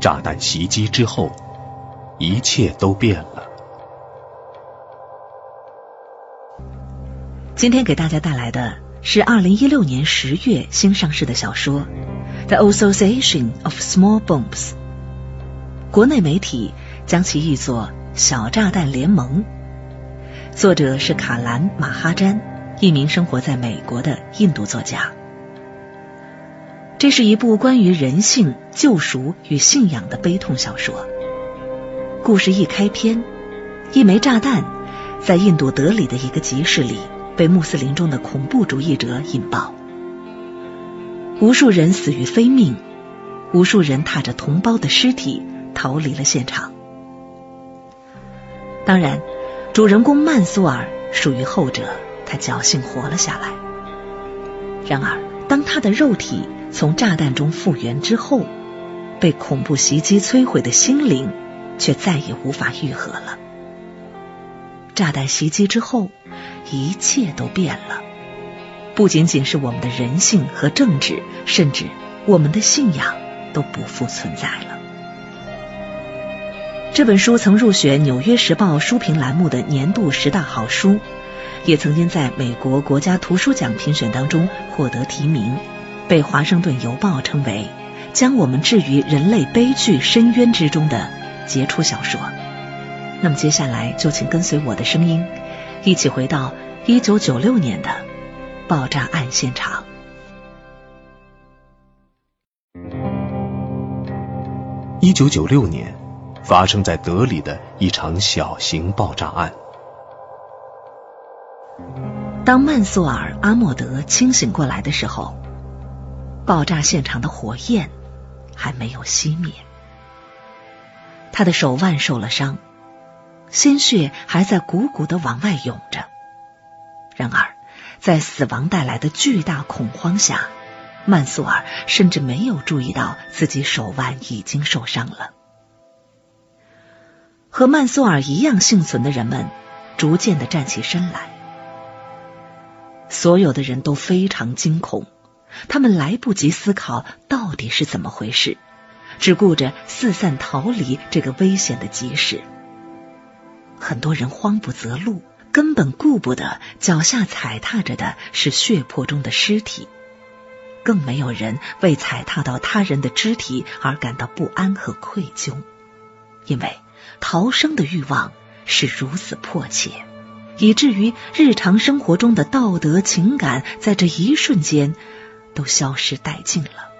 炸弹袭击之后，一切都变了。今天给大家带来的是二零一六年十月新上市的小说《The Association of Small Bombs》，国内媒体将其译作《小炸弹联盟》，作者是卡兰·马哈詹，一名生活在美国的印度作家。这是一部关于人性、救赎与信仰的悲痛小说。故事一开篇，一枚炸弹在印度德里的一个集市里被穆斯林中的恐怖主义者引爆，无数人死于非命，无数人踏着同胞的尸体逃离了现场。当然，主人公曼苏尔属于后者，他侥幸活了下来。然而，当他的肉体从炸弹中复原之后，被恐怖袭击摧毁的心灵却再也无法愈合了。炸弹袭击之后，一切都变了，不仅仅是我们的人性和政治，甚至我们的信仰都不复存在了。这本书曾入选《纽约时报》书评栏目的年度十大好书，也曾经在美国国家图书奖评选当中获得提名。被《华盛顿邮报》称为将我们置于人类悲剧深渊之中的杰出小说。那么接下来就请跟随我的声音，一起回到一九九六年的爆炸案现场。一九九六年，发生在德里的一场小型爆炸案。当曼苏尔·阿莫德清醒过来的时候。爆炸现场的火焰还没有熄灭，他的手腕受了伤，鲜血还在鼓鼓的往外涌着。然而，在死亡带来的巨大恐慌下，曼苏尔甚至没有注意到自己手腕已经受伤了。和曼苏尔一样幸存的人们逐渐的站起身来，所有的人都非常惊恐。他们来不及思考到底是怎么回事，只顾着四散逃离这个危险的集市。很多人慌不择路，根本顾不得脚下踩踏着的是血泊中的尸体，更没有人为踩踏到他人的肢体而感到不安和愧疚，因为逃生的欲望是如此迫切，以至于日常生活中的道德情感在这一瞬间。都消失殆尽了。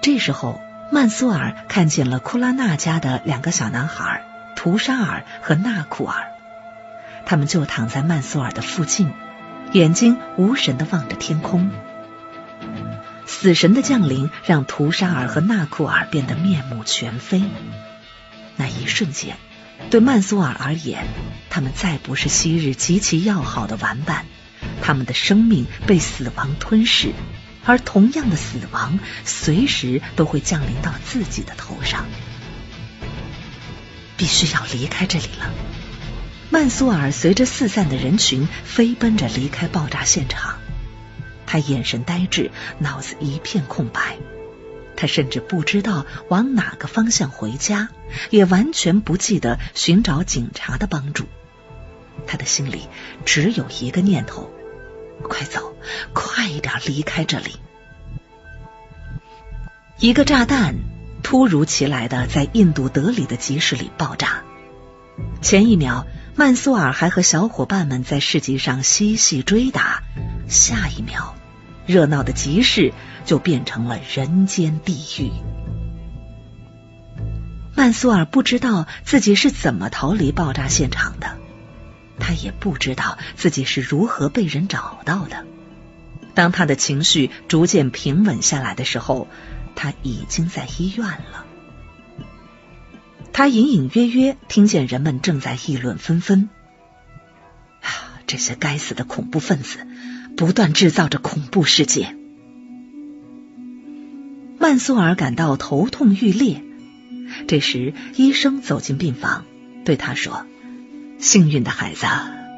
这时候，曼苏尔看见了库拉纳家的两个小男孩图沙尔和纳库尔，他们就躺在曼苏尔的附近，眼睛无神的望着天空。死神的降临让图沙尔和纳库尔变得面目全非。那一瞬间，对曼苏尔而言，他们再不是昔日极其要好的玩伴。他们的生命被死亡吞噬，而同样的死亡随时都会降临到自己的头上。必须要离开这里了。曼苏尔随着四散的人群飞奔着离开爆炸现场，他眼神呆滞，脑子一片空白。他甚至不知道往哪个方向回家，也完全不记得寻找警察的帮助。他的心里只有一个念头。快走，快一点离开这里！一个炸弹突如其来的在印度德里的集市里爆炸。前一秒，曼苏尔还和小伙伴们在市集上嬉戏追打；下一秒，热闹的集市就变成了人间地狱。曼苏尔不知道自己是怎么逃离爆炸现场的。他也不知道自己是如何被人找到的。当他的情绪逐渐平稳下来的时候，他已经在医院了。他隐隐约约听见人们正在议论纷纷：“啊，这些该死的恐怖分子不断制造着恐怖事件。”曼苏尔感到头痛欲裂。这时，医生走进病房，对他说。幸运的孩子，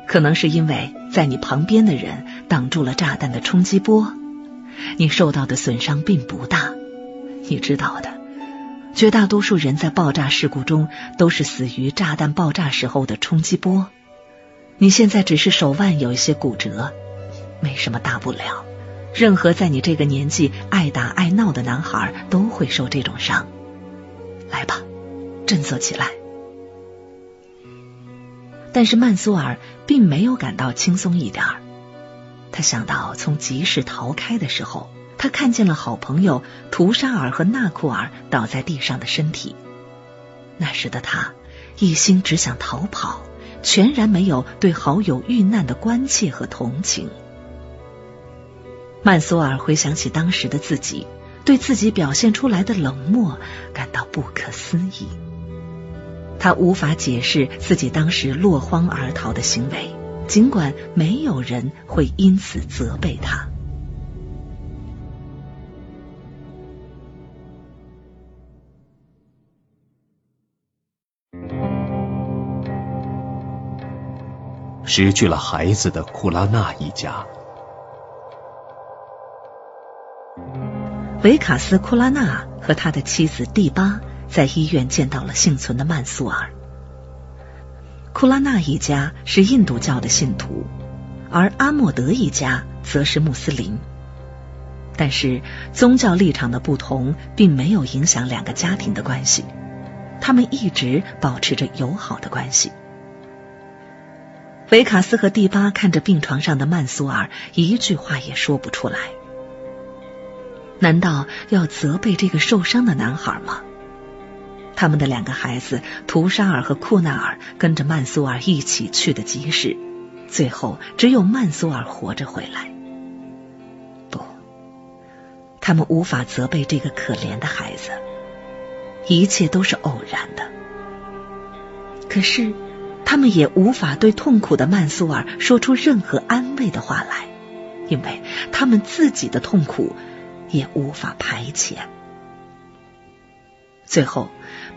可能是因为在你旁边的人挡住了炸弹的冲击波，你受到的损伤并不大。你知道的，绝大多数人在爆炸事故中都是死于炸弹爆炸时候的冲击波。你现在只是手腕有一些骨折，没什么大不了。任何在你这个年纪爱打爱闹的男孩都会受这种伤。来吧，振作起来。但是曼苏尔并没有感到轻松一点儿。他想到从集市逃开的时候，他看见了好朋友图沙尔和纳库尔倒在地上的身体。那时的他一心只想逃跑，全然没有对好友遇难的关切和同情。曼苏尔回想起当时的自己，对自己表现出来的冷漠感到不可思议。他无法解释自己当时落荒而逃的行为，尽管没有人会因此责备他。失去了孩子的库拉纳一家。维卡斯·库拉纳和他的妻子蒂巴在医院见到了幸存的曼苏尔。库拉纳一家是印度教的信徒，而阿莫德一家则是穆斯林。但是宗教立场的不同并没有影响两个家庭的关系，他们一直保持着友好的关系。维卡斯和蒂巴看着病床上的曼苏尔，一句话也说不出来。难道要责备这个受伤的男孩吗？他们的两个孩子图沙尔和库纳尔跟着曼苏尔一起去的集市，最后只有曼苏尔活着回来。不，他们无法责备这个可怜的孩子，一切都是偶然的。可是，他们也无法对痛苦的曼苏尔说出任何安慰的话来，因为他们自己的痛苦。也无法排遣。最后，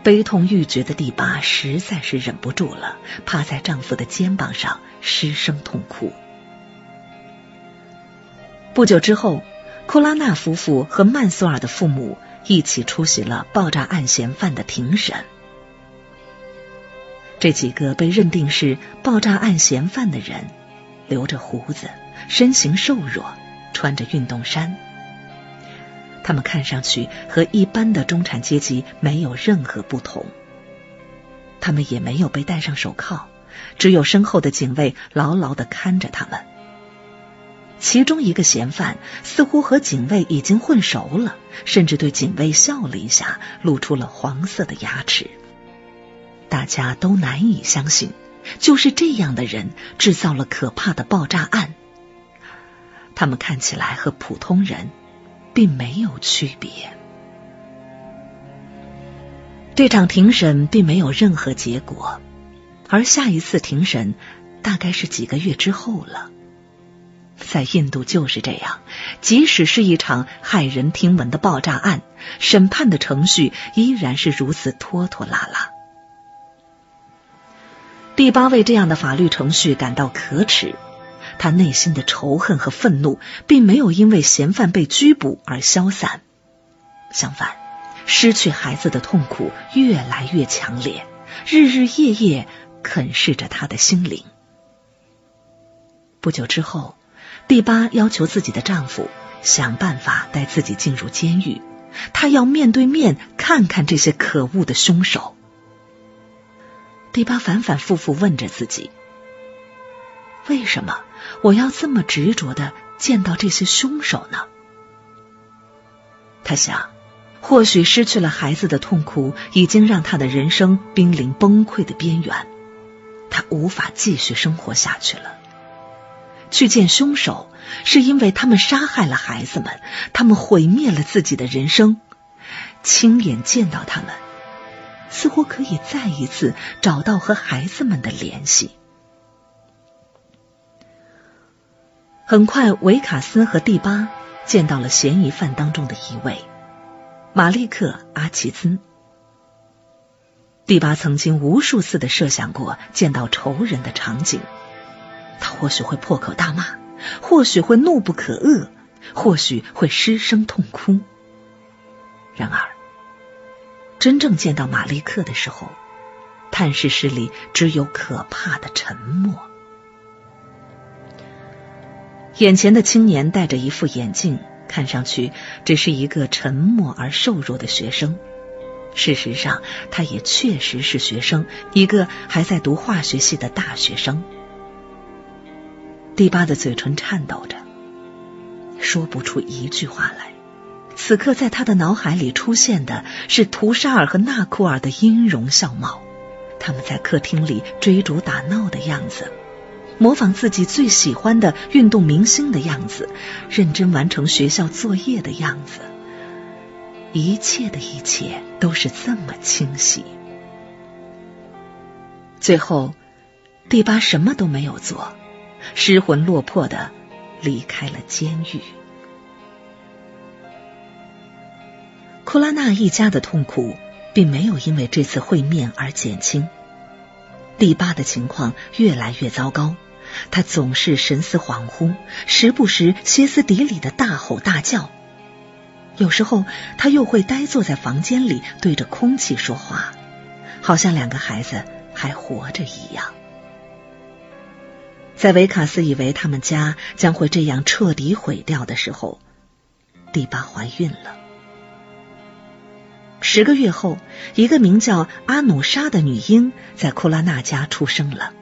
悲痛欲绝的第八实在是忍不住了，趴在丈夫的肩膀上失声痛哭。不久之后，库拉纳夫妇和曼苏尔的父母一起出席了爆炸案嫌犯的庭审。这几个被认定是爆炸案嫌犯的人，留着胡子，身形瘦弱，穿着运动衫。他们看上去和一般的中产阶级没有任何不同。他们也没有被戴上手铐，只有身后的警卫牢牢的看着他们。其中一个嫌犯似乎和警卫已经混熟了，甚至对警卫笑了一下，露出了黄色的牙齿。大家都难以相信，就是这样的人制造了可怕的爆炸案。他们看起来和普通人。并没有区别。这场庭审并没有任何结果，而下一次庭审大概是几个月之后了。在印度就是这样，即使是一场骇人听闻的爆炸案，审判的程序依然是如此拖拖拉拉。第八位这样的法律程序感到可耻。他内心的仇恨和愤怒，并没有因为嫌犯被拘捕而消散，相反，失去孩子的痛苦越来越强烈，日日夜夜啃噬着他的心灵。不久之后，第八要求自己的丈夫想办法带自己进入监狱，他要面对面看看这些可恶的凶手。第八反反复复问着自己：为什么？我要这么执着的见到这些凶手呢？他想，或许失去了孩子的痛苦已经让他的人生濒临崩溃的边缘，他无法继续生活下去了。去见凶手，是因为他们杀害了孩子们，他们毁灭了自己的人生。亲眼见到他们，似乎可以再一次找到和孩子们的联系。很快，维卡斯和蒂巴见到了嫌疑犯当中的一位马利克·阿奇兹。蒂巴曾经无数次的设想过见到仇人的场景，他或许会破口大骂，或许会怒不可遏，或许会失声痛哭。然而，真正见到马利克的时候，探视室里只有可怕的沉默。眼前的青年戴着一副眼镜，看上去只是一个沉默而瘦弱的学生。事实上，他也确实是学生，一个还在读化学系的大学生。第八的嘴唇颤抖着，说不出一句话来。此刻，在他的脑海里出现的是图沙尔和纳库尔的音容笑貌，他们在客厅里追逐打闹的样子，模仿自己最喜欢的运动明星的样子，认真完成学校作业的样子。一切的一切都是这么清晰。最后，第八什么都没有做，失魂落魄的离开了监狱。库拉纳一家的痛苦并没有因为这次会面而减轻。第八的情况越来越糟糕，他总是神思恍惚，时不时歇斯底里的大吼大叫。有时候他又会呆坐在房间里，对着空气说话，好像两个孩子还活着一样。在维卡斯以为他们家将会这样彻底毁掉的时候，第八怀孕了。十个月后，一个名叫阿努莎的女婴在库拉纳家出生了。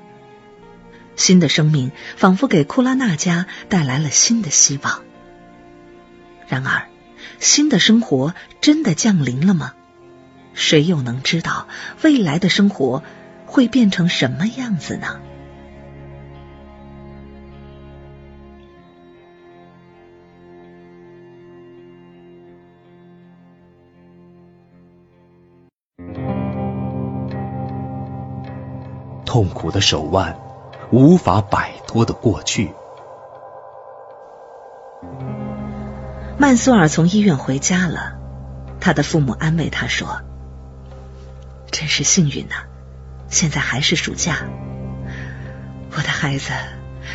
新的生命仿佛给库拉纳家带来了新的希望。然而，新的生活真的降临了吗？谁又能知道未来的生活会变成什么样子呢？痛苦的手腕，无法摆脱的过去。曼苏尔从医院回家了，他的父母安慰他说：“真是幸运呐，现在还是暑假，我的孩子，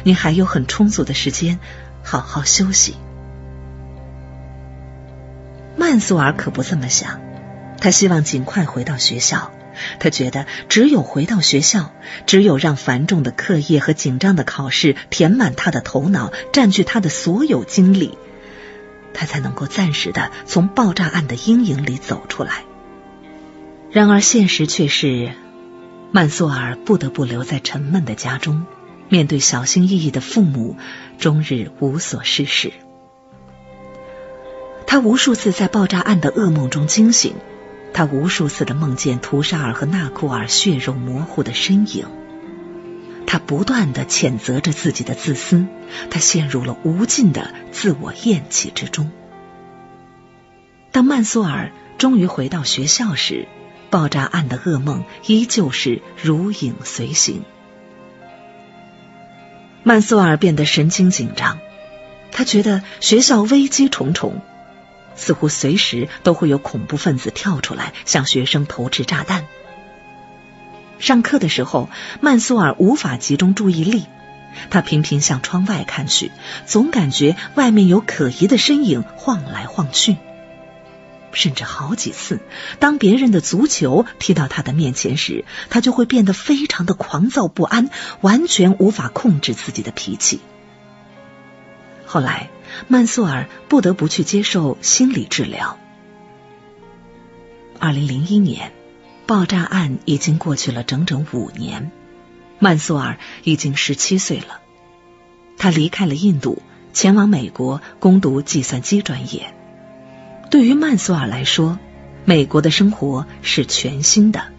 你还有很充足的时间好好休息。”曼苏尔可不这么想，他希望尽快回到学校。他觉得，只有回到学校，只有让繁重的课业和紧张的考试填满他的头脑，占据他的所有精力，他才能够暂时的从爆炸案的阴影里走出来。然而，现实却是，曼苏尔不得不留在沉闷的家中，面对小心翼翼的父母，终日无所事事。他无数次在爆炸案的噩梦中惊醒。他无数次的梦见图沙尔和纳库尔血肉模糊的身影，他不断的谴责着自己的自私，他陷入了无尽的自我厌弃之中。当曼苏尔终于回到学校时，爆炸案的噩梦依旧是如影随形。曼苏尔变得神经紧张，他觉得学校危机重重。似乎随时都会有恐怖分子跳出来向学生投掷炸弹。上课的时候，曼苏尔无法集中注意力，他频频向窗外看去，总感觉外面有可疑的身影晃来晃去。甚至好几次，当别人的足球踢到他的面前时，他就会变得非常的狂躁不安，完全无法控制自己的脾气。后来。曼苏尔不得不去接受心理治疗。二零零一年，爆炸案已经过去了整整五年，曼苏尔已经十七岁了。他离开了印度，前往美国攻读计算机专业。对于曼苏尔来说，美国的生活是全新的。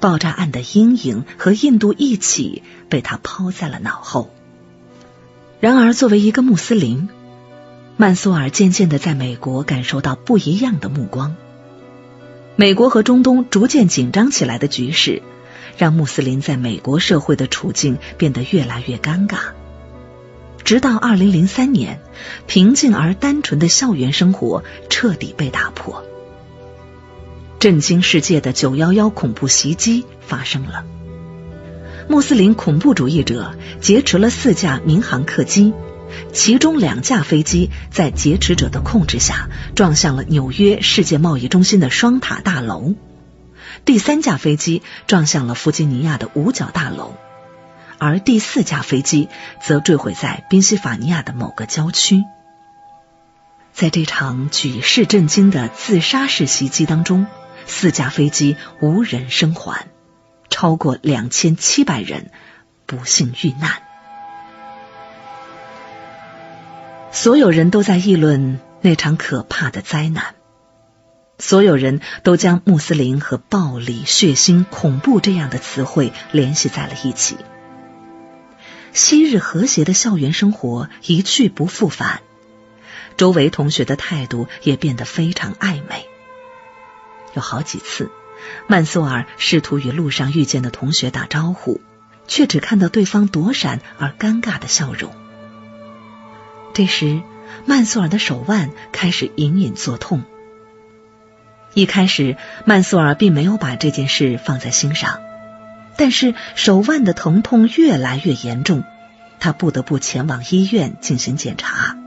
爆炸案的阴影和印度一起被他抛在了脑后。然而，作为一个穆斯林，曼苏尔渐渐的在美国感受到不一样的目光。美国和中东逐渐紧张起来的局势，让穆斯林在美国社会的处境变得越来越尴尬。直到二零零三年，平静而单纯的校园生活彻底被打破。震惊世界的九幺幺恐怖袭击发生了。穆斯林恐怖主义者劫持了四架民航客机，其中两架飞机在劫持者的控制下撞向了纽约世界贸易中心的双塔大楼，第三架飞机撞向了弗吉尼亚的五角大楼，而第四架飞机则坠毁在宾夕法尼亚的某个郊区。在这场举世震惊的自杀式袭击当中，四架飞机无人生还，超过两千七百人不幸遇难。所有人都在议论那场可怕的灾难，所有人都将穆斯林和暴力、血腥、恐怖这样的词汇联系在了一起。昔日和谐的校园生活一去不复返，周围同学的态度也变得非常暧昧。有好几次，曼苏尔试图与路上遇见的同学打招呼，却只看到对方躲闪而尴尬的笑容。这时，曼苏尔的手腕开始隐隐作痛。一开始，曼苏尔并没有把这件事放在心上，但是手腕的疼痛越来越严重，他不得不前往医院进行检查。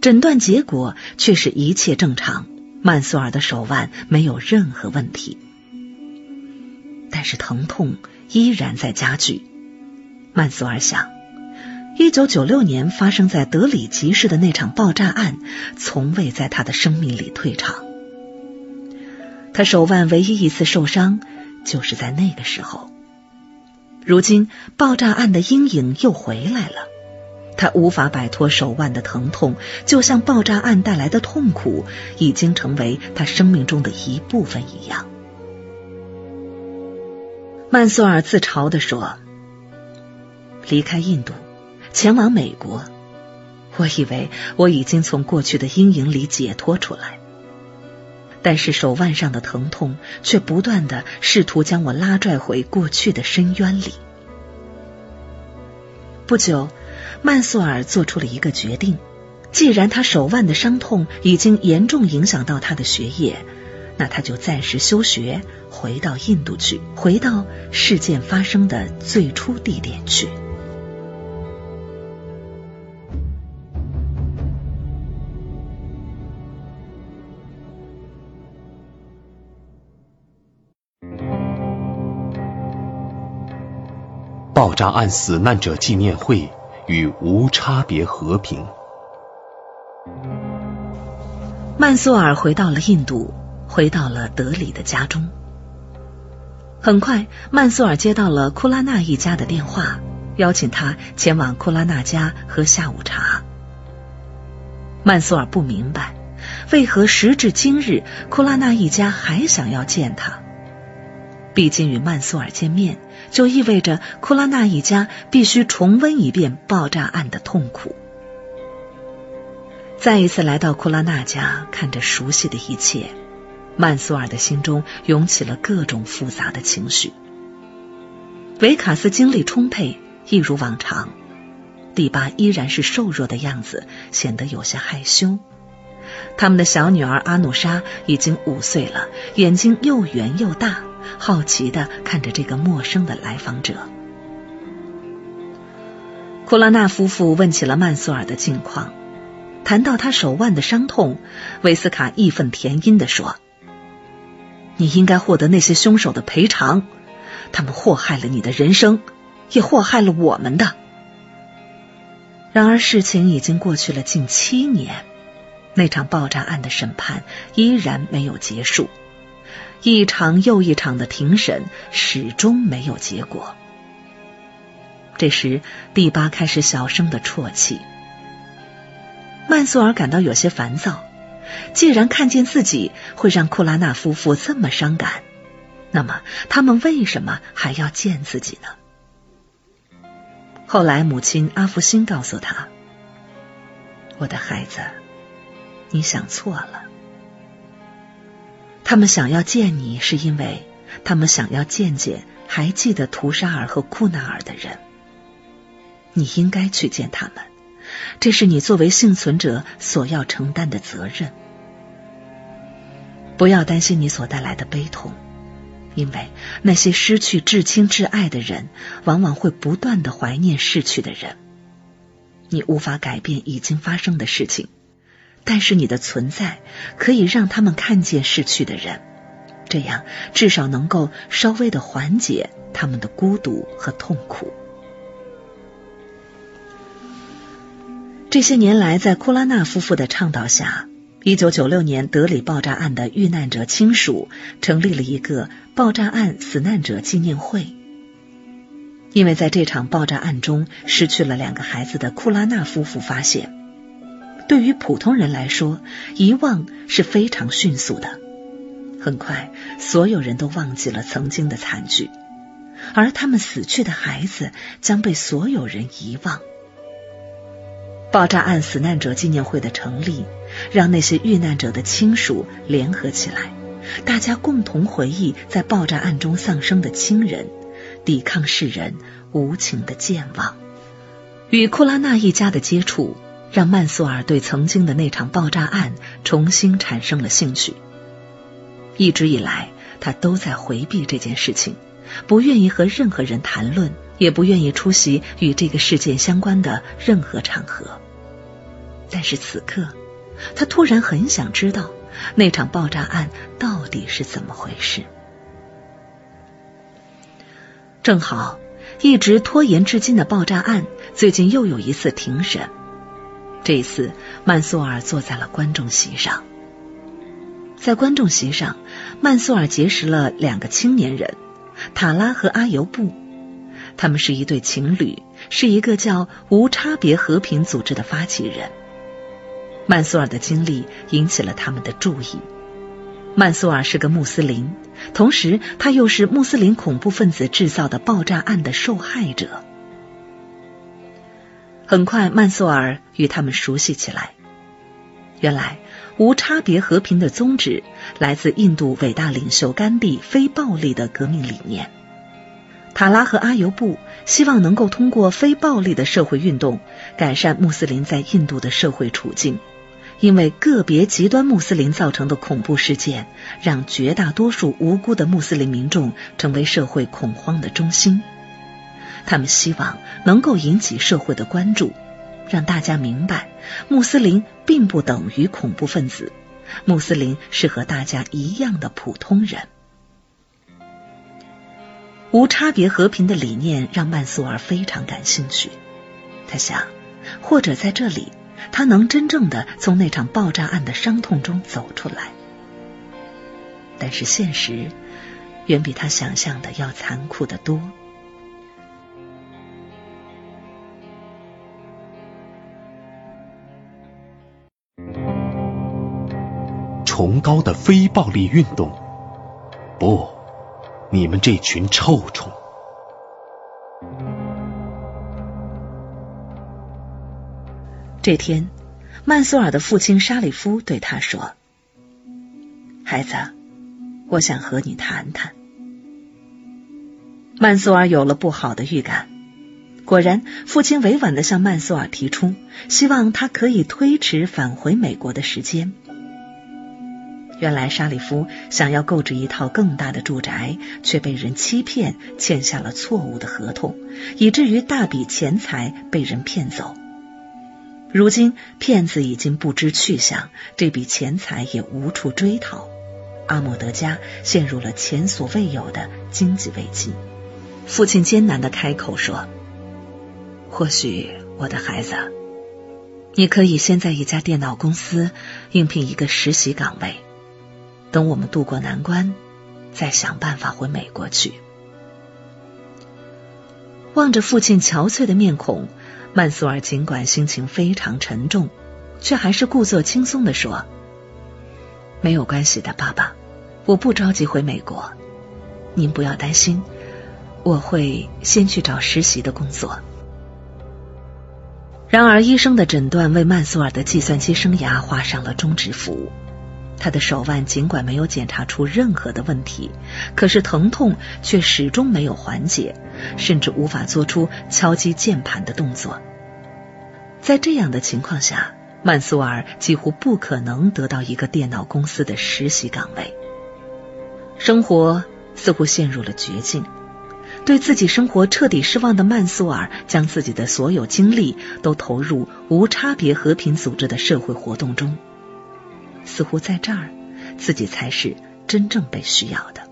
诊断结果却是一切正常，曼苏尔的手腕没有任何问题，但是疼痛依然在加剧。曼苏尔想。一九九六年发生在德里集市的那场爆炸案，从未在他的生命里退场。他手腕唯一一次受伤，就是在那个时候。如今爆炸案的阴影又回来了，他无法摆脱手腕的疼痛，就像爆炸案带来的痛苦已经成为他生命中的一部分一样。曼苏尔自嘲地说：“离开印度。”前往美国，我以为我已经从过去的阴影里解脱出来，但是手腕上的疼痛却不断的试图将我拉拽回过去的深渊里。不久，曼苏尔做出了一个决定：既然他手腕的伤痛已经严重影响到他的学业，那他就暂时休学，回到印度去，回到事件发生的最初地点去。爆炸案死难者纪念会与无差别和平。曼苏尔回到了印度，回到了德里的家中。很快，曼苏尔接到了库拉纳一家的电话，邀请他前往库拉纳家喝下午茶。曼苏尔不明白，为何时至今日库拉纳一家还想要见他。毕竟与曼苏尔见面。就意味着库拉纳一家必须重温一遍爆炸案的痛苦。再一次来到库拉纳家，看着熟悉的一切，曼苏尔的心中涌起了各种复杂的情绪。维卡斯精力充沛，一如往常；蒂巴依然是瘦弱的样子，显得有些害羞。他们的小女儿阿努莎已经五岁了，眼睛又圆又大。好奇的看着这个陌生的来访者，库拉纳夫妇问起了曼苏尔的近况。谈到他手腕的伤痛，维斯卡义愤填膺的说：“你应该获得那些凶手的赔偿，他们祸害了你的人生，也祸害了我们的。”然而，事情已经过去了近七年，那场爆炸案的审判依然没有结束。一场又一场的庭审始终没有结果。这时，第八开始小声的啜泣。曼苏尔感到有些烦躁。既然看见自己会让库拉纳夫妇这么伤感，那么他们为什么还要见自己呢？后来，母亲阿福辛告诉他：“我的孩子，你想错了。”他们想要见你，是因为他们想要见见还记得图沙尔和库纳尔的人。你应该去见他们，这是你作为幸存者所要承担的责任。不要担心你所带来的悲痛，因为那些失去至亲至爱的人，往往会不断的怀念逝去的人，你无法改变已经发生的事情，但是你的存在可以让他们看见逝去的人，这样至少能够稍微的缓解他们的孤独和痛苦。这些年来，在库拉纳夫妇的倡导下，一九九六年德里爆炸案的遇难者亲属成立了一个爆炸案死难者纪念会。因为在这场爆炸案中失去了两个孩子的库拉纳夫妇发现，对于普通人来说，遗忘是非常迅速的。很快，所有人都忘记了曾经的惨剧，而他们死去的孩子将被所有人遗忘。爆炸案死难者纪念会的成立，让那些遇难者的亲属联合起来，大家共同回忆在爆炸案中丧生的亲人，抵抗世人无情的健忘。与库拉纳一家的接触，让曼苏尔对曾经的那场爆炸案重新产生了兴趣。一直以来，他都在回避这件事情，不愿意和任何人谈论。也不愿意出席与这个事件相关的任何场合，但是此刻，他突然很想知道那场爆炸案到底是怎么回事。正好，一直拖延至今的爆炸案最近又有一次庭审，这一次曼苏尔坐在了观众席上。在观众席上，曼苏尔结识了两个青年人，塔拉和阿尤布。他们是一对情侣，是一个叫“无差别和平组织”的发起人。曼苏尔的经历引起了他们的注意。曼苏尔是个穆斯林，同时他又是穆斯林恐怖分子制造的爆炸案的受害者。很快，曼苏尔与他们熟悉起来。原来，无差别和平的宗旨来自印度伟大领袖甘地非暴力的革命理念。塔拉和阿尤布希望能够通过非暴力的社会运动改善穆斯林在印度的社会处境，因为个别极端穆斯林造成的恐怖事件，让绝大多数无辜的穆斯林民众成为社会恐慌的中心。他们希望能够引起社会的关注，让大家明白穆斯林并不等于恐怖分子，穆斯林是和大家一样的普通人。无差别和平的理念让曼苏尔非常感兴趣。他想，或者在这里，他能真正的从那场爆炸案的伤痛中走出来。但是现实远比他想象的要残酷的多。崇高的非暴力运动，不。你们这群臭虫！这天，曼苏尔的父亲沙里夫对他说：“孩子，我想和你谈谈。”曼苏尔有了不好的预感。果然，父亲委婉的向曼苏尔提出，希望他可以推迟返回美国的时间。原来沙里夫想要购置一套更大的住宅，却被人欺骗，签下了错误的合同，以至于大笔钱财被人骗走。如今骗子已经不知去向，这笔钱财也无处追讨，阿莫德家陷入了前所未有的经济危机。父亲艰难的开口说：“或许，我的孩子，你可以先在一家电脑公司应聘一个实习岗位。”等我们渡过难关，再想办法回美国去。望着父亲憔悴的面孔，曼苏尔尽管心情非常沉重，却还是故作轻松的说：“没有关系的，爸爸，我不着急回美国，您不要担心，我会先去找实习的工作。”然而，医生的诊断为曼苏尔的计算机生涯画上了终止符。他的手腕尽管没有检查出任何的问题，可是疼痛却始终没有缓解，甚至无法做出敲击键盘的动作。在这样的情况下，曼苏尔几乎不可能得到一个电脑公司的实习岗位。生活似乎陷入了绝境，对自己生活彻底失望的曼苏尔，将自己的所有精力都投入无差别和平组织的社会活动中。似乎在这儿，自己才是真正被需要的。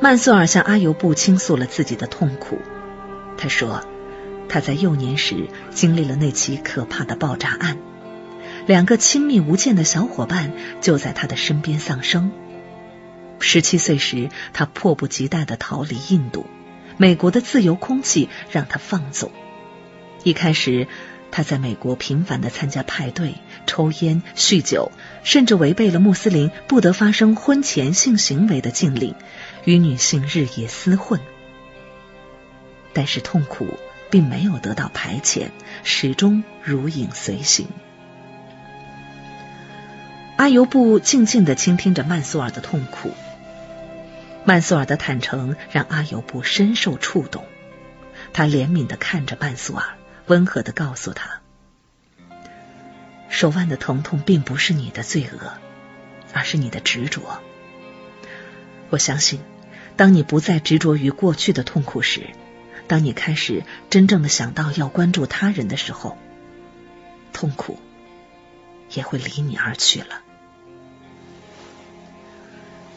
曼苏尔向阿尤布倾诉了自己的痛苦。他说，他在幼年时经历了那起可怕的爆炸案，两个亲密无间的小伙伴就在他的身边丧生。十七岁时，他迫不及待的逃离印度，美国的自由空气让他放纵。一开始，他在美国频繁的参加派对、抽烟、酗酒，甚至违背了穆斯林不得发生婚前性行为的禁令，与女性日夜厮混。但是痛苦并没有得到排遣，始终如影随形。阿尤布静静的倾听着曼苏尔的痛苦。曼苏尔的坦诚让阿尤布深受触动，他怜悯的看着曼苏尔，温和的告诉他：“手腕的疼痛并不是你的罪恶，而是你的执着。我相信，当你不再执着于过去的痛苦时，当你开始真正的想到要关注他人的时候，痛苦也会离你而去了。”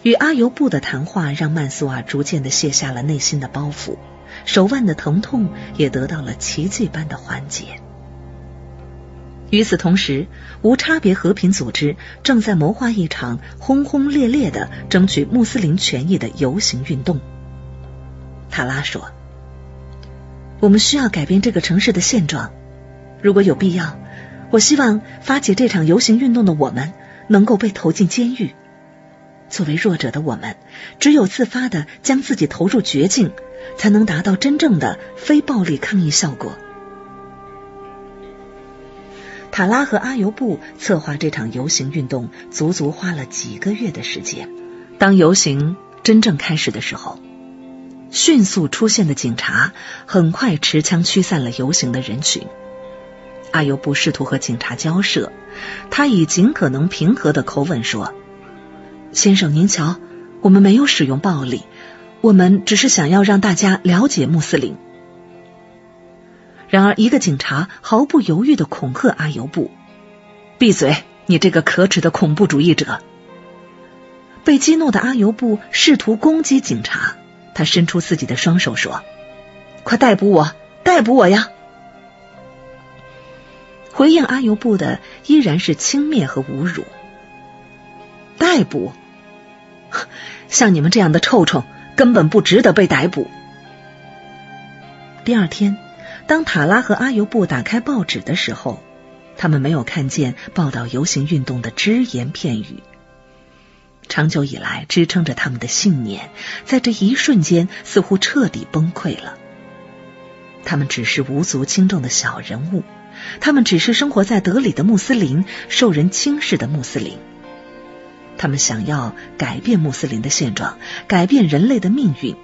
与阿尤布的谈话让曼苏尔逐渐的卸下了内心的包袱，手腕的疼痛也得到了奇迹般的缓解。与此同时，无差别和平组织正在谋划一场轰轰烈烈的争取穆斯林权益的游行运动。塔拉说：“我们需要改变这个城市的现状，如果有必要，我希望发起这场游行运动的我们能够被投进监狱。”作为弱者的我们，只有自发的将自己投入绝境，才能达到真正的非暴力抗议效果。塔拉和阿尤布策划这场游行运动，足足花了几个月的时间。当游行真正开始的时候，迅速出现的警察很快持枪驱散了游行的人群。阿尤布试图和警察交涉，他以尽可能平和的口吻说。先生，您瞧，我们没有使用暴力，我们只是想要让大家了解穆斯林。然而，一个警察毫不犹豫的恐吓阿尤布：“闭嘴，你这个可耻的恐怖主义者！”被激怒的阿尤布试图攻击警察，他伸出自己的双手说：“快逮捕我，逮捕我呀！”回应阿尤布的依然是轻蔑和侮辱。逮捕，像你们这样的臭虫根本不值得被逮捕。第二天，当塔拉和阿尤布打开报纸的时候，他们没有看见报道游行运动的只言片语。长久以来支撑着他们的信念，在这一瞬间似乎彻底崩溃了。他们只是无足轻重的小人物，他们只是生活在德里的穆斯林，受人轻视的穆斯林。他们想要改变穆斯林的现状，改变人类的命运。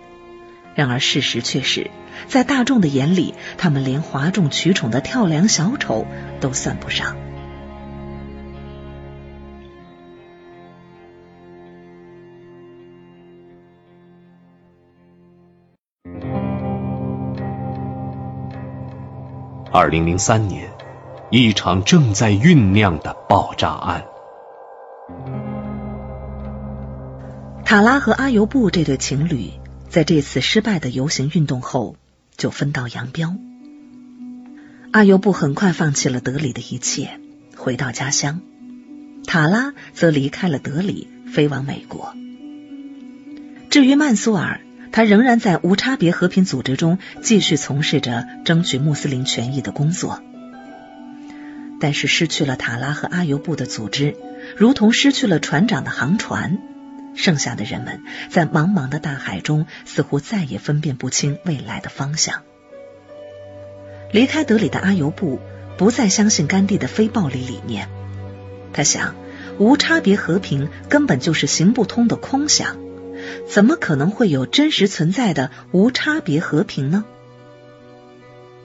然而事实却是，在大众的眼里，他们连哗众取宠的跳梁小丑都算不上。二零零三年，一场正在酝酿的爆炸案。塔拉和阿尤布这对情侣在这次失败的游行运动后就分道扬镳。阿尤布很快放弃了德里的一切，回到家乡；塔拉则离开了德里，飞往美国。至于曼苏尔，他仍然在无差别和平组织中继续从事着争取穆斯林权益的工作。但是，失去了塔拉和阿尤布的组织，如同失去了船长的航船。剩下的人们在茫茫的大海中，似乎再也分辨不清未来的方向。离开德里的阿尤布不再相信甘地的非暴力理念，他想，无差别和平根本就是行不通的空想，怎么可能会有真实存在的无差别和平呢？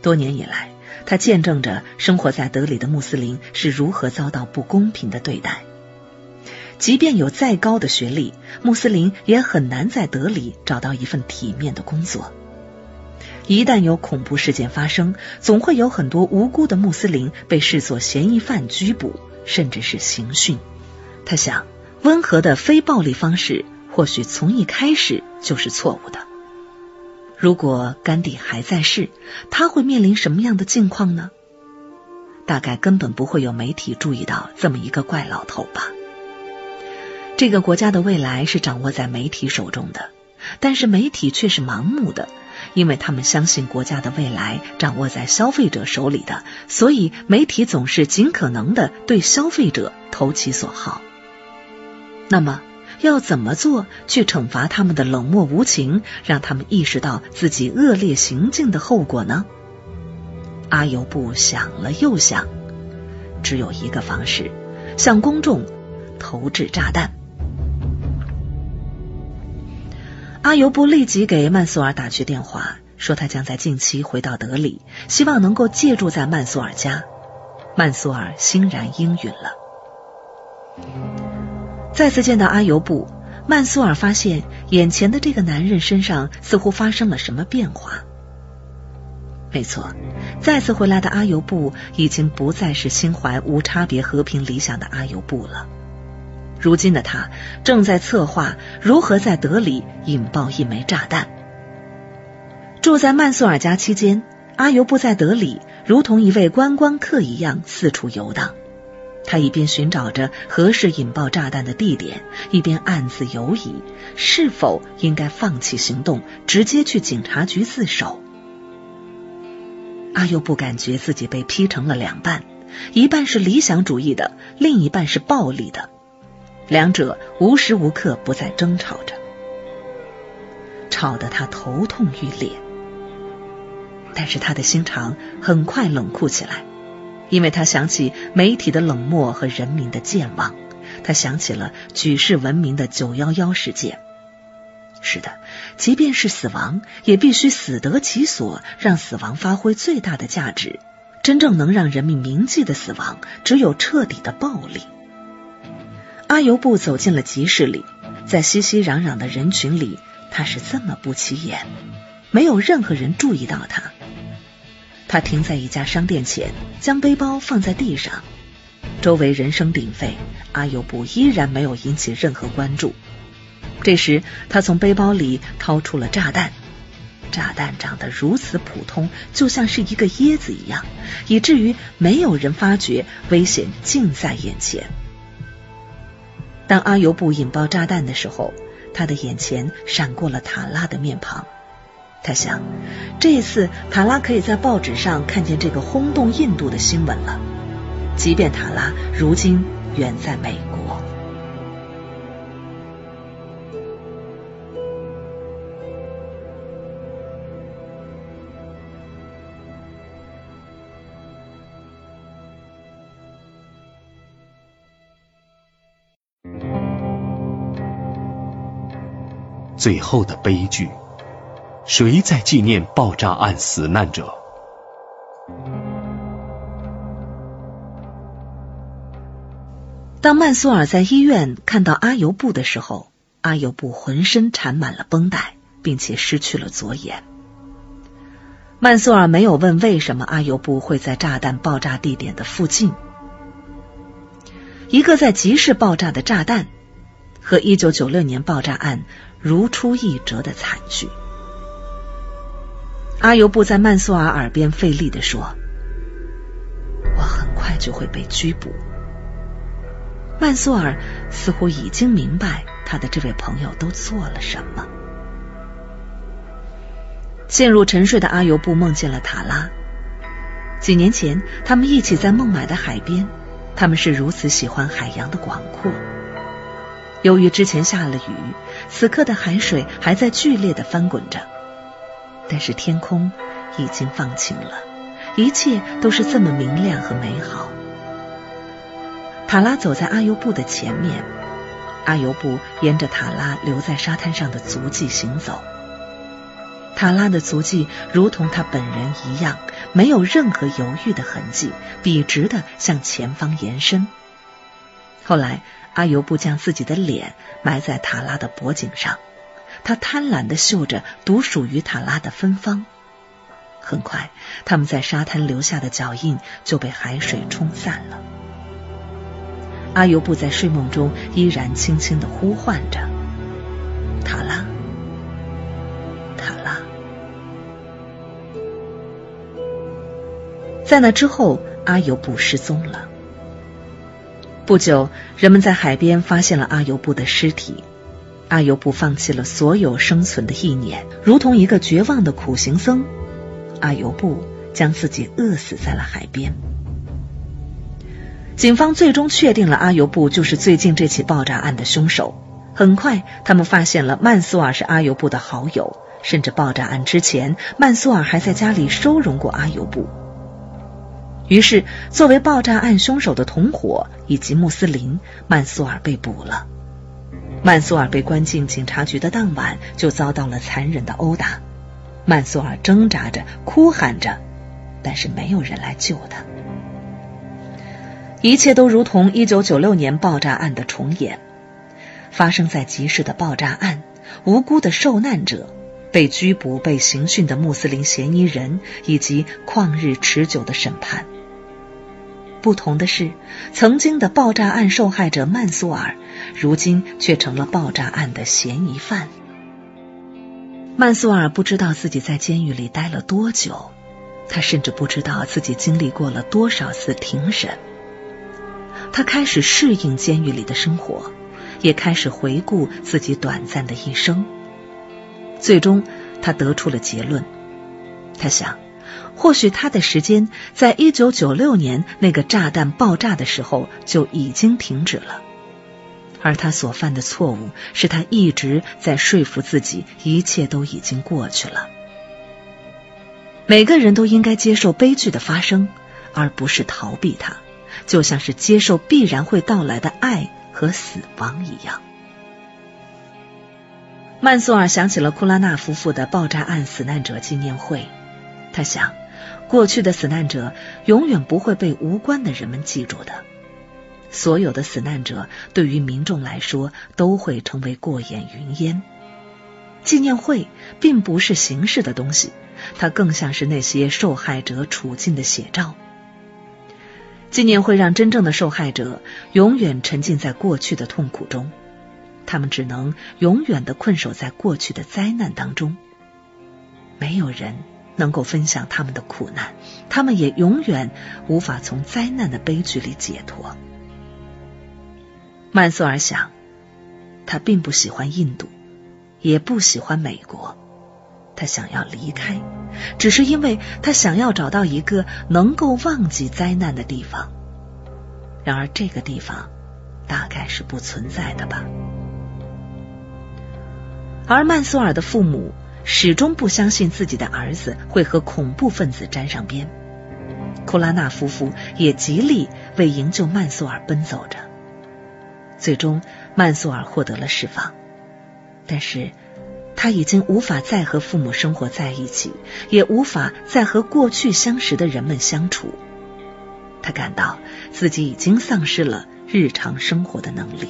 多年以来，他见证着生活在德里的穆斯林是如何遭到不公平的对待。即便有再高的学历，穆斯林也很难在德里找到一份体面的工作。一旦有恐怖事件发生，总会有很多无辜的穆斯林被视作嫌疑犯拘捕，甚至是刑讯。他想，温和的非暴力方式或许从一开始就是错误的。如果甘地还在世，他会面临什么样的境况呢？大概根本不会有媒体注意到这么一个怪老头吧。这个国家的未来是掌握在媒体手中的，但是媒体却是盲目的，因为他们相信国家的未来掌握在消费者手里的，所以媒体总是尽可能的对消费者投其所好。那么，要怎么做去惩罚他们的冷漠无情，让他们意识到自己恶劣行径的后果呢？阿尤布想了又想，只有一个方式：向公众投掷炸弹。阿尤布立即给曼苏尔打去电话，说他将在近期回到德里，希望能够借住在曼苏尔家。曼苏尔欣然应允了。再次见到阿尤布，曼苏尔发现眼前的这个男人身上似乎发生了什么变化。没错，再次回来的阿尤布已经不再是心怀无差别和平理想的阿尤布了。如今的他正在策划如何在德里引爆一枚炸弹。住在曼苏尔家期间，阿尤布在德里如同一位观光客一样四处游荡。他一边寻找着合适引爆炸弹的地点，一边暗自犹疑是否应该放弃行动，直接去警察局自首。阿尤布感觉自己被劈成了两半，一半是理想主义的，另一半是暴力的，两者无时无刻不在争吵着，吵得他头痛欲裂。但是他的心肠很快冷酷起来。因为他想起媒体的冷漠和人民的健忘，他想起了举世闻名的九幺幺事件。是的，即便是死亡，也必须死得其所，让死亡发挥最大的价值。真正能让人民铭记的死亡，只有彻底的暴力。阿尤布走进了集市里，在熙熙攘攘的人群里，他是这么不起眼，没有任何人注意到他。他停在一家商店前，将背包放在地上。周围人声鼎沸，阿尤布依然没有引起任何关注。这时，他从背包里掏出了炸弹。炸弹长得如此普通，就像是一个椰子一样，以至于没有人发觉危险近在眼前。当阿尤布引爆炸弹的时候，他的眼前闪过了塔拉的面庞。他想，这一次塔拉可以在报纸上看见这个轰动印度的新闻了，即便塔拉如今远在美国。最后的悲剧。谁在纪念爆炸案死难者？当曼苏尔在医院看到阿尤布的时候，阿尤布浑身缠满了绷带，并且失去了左眼。曼苏尔没有问为什么阿尤布会在炸弹爆炸地点的附近。一个在集市爆炸的炸弹，和一九九六年爆炸案如出一辙的惨剧。阿尤布在曼苏尔耳边费力的说：“我很快就会被拘捕。”曼苏尔似乎已经明白他的这位朋友都做了什么。陷入沉睡的阿尤布梦见了塔拉。几年前，他们一起在孟买的海边，他们是如此喜欢海洋的广阔。由于之前下了雨，此刻的海水还在剧烈的翻滚着。但是天空已经放晴了，一切都是这么明亮和美好。塔拉走在阿尤布的前面，阿尤布沿着塔拉留在沙滩上的足迹行走。塔拉的足迹如同他本人一样，没有任何犹豫的痕迹，笔直的向前方延伸。后来，阿尤布将自己的脸埋在塔拉的脖颈上，他贪婪的嗅着独属于塔拉的芬芳。很快，他们在沙滩留下的脚印就被海水冲散了。阿尤布在睡梦中依然轻轻的呼唤着：“塔拉，塔拉。”在那之后，阿尤布失踪了。不久，人们在海边发现了阿尤布的尸体。阿尤布放弃了所有生存的意念，如同一个绝望的苦行僧。阿尤布将自己饿死在了海边。警方最终确定了阿尤布就是最近这起爆炸案的凶手。很快，他们发现了曼苏尔是阿尤布的好友，甚至爆炸案之前，曼苏尔还在家里收容过阿尤布。于是，作为爆炸案凶手的同伙以及穆斯林，曼苏尔被捕了。曼苏尔被关进警察局的当晚，就遭到了残忍的殴打。曼苏尔挣扎着、哭喊着，但是没有人来救他。一切都如同一九九六年爆炸案的重演，发生在集市的爆炸案，无辜的受难者。被拘捕、被刑讯的穆斯林嫌疑人，以及旷日持久的审判。不同的是，曾经的爆炸案受害者曼苏尔，如今却成了爆炸案的嫌疑犯。曼苏尔不知道自己在监狱里待了多久，他甚至不知道自己经历过了多少次庭审。他开始适应监狱里的生活，也开始回顾自己短暂的一生。最终，他得出了结论。他想。或许他的时间在一九九六年那个炸弹爆炸的时候就已经停止了，而他所犯的错误是他一直在说服自己一切都已经过去了。每个人都应该接受悲剧的发生，而不是逃避它，就像是接受必然会到来的爱和死亡一样。曼苏尔想起了库拉纳夫妇的爆炸案死难者纪念会，他想。过去的死难者永远不会被无关的人们记住的。所有的死难者对于民众来说都会成为过眼云烟。纪念会并不是形式的东西，它更像是那些受害者处境的写照。纪念会让真正的受害者永远沉浸在过去的痛苦中，他们只能永远的困守在过去的灾难当中。没有人。能够分享他们的苦难，他们也永远无法从灾难的悲剧里解脱。曼苏尔想，他并不喜欢印度，也不喜欢美国，他想要离开，只是因为他想要找到一个能够忘记灾难的地方。然而，这个地方大概是不存在的吧。而曼苏尔的父母。始终不相信自己的儿子会和恐怖分子沾上边。库拉纳夫妇也极力为营救曼苏尔奔走着。最终，曼苏尔获得了释放，但是他已经无法再和父母生活在一起，也无法再和过去相识的人们相处。他感到自己已经丧失了日常生活的能力。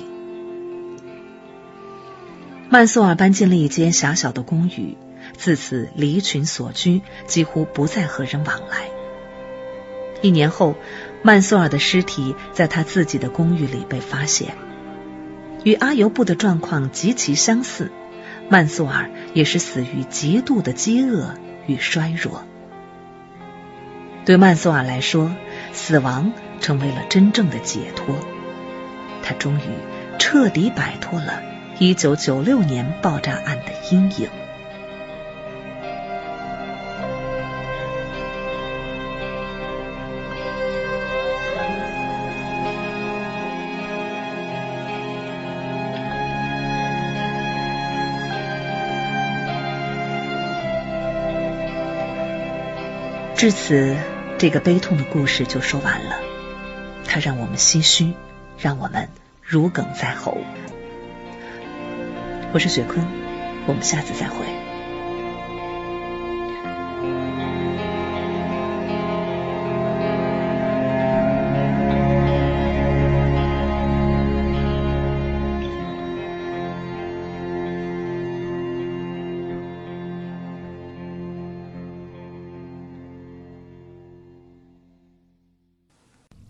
曼苏尔搬进了一间狭小的公寓。自此离群所居，几乎不再和人往来。一年后，曼苏尔的尸体在他自己的公寓里被发现，与阿尤布的状况极其相似。曼苏尔也是死于极度的饥饿与衰弱。对曼苏尔来说，死亡成为了真正的解脱，他终于彻底摆脱了1996年爆炸案的阴影。至此，这个悲痛的故事就说完了。它让我们唏嘘，让我们如鲠在喉。我是雪坤，我们下次再会。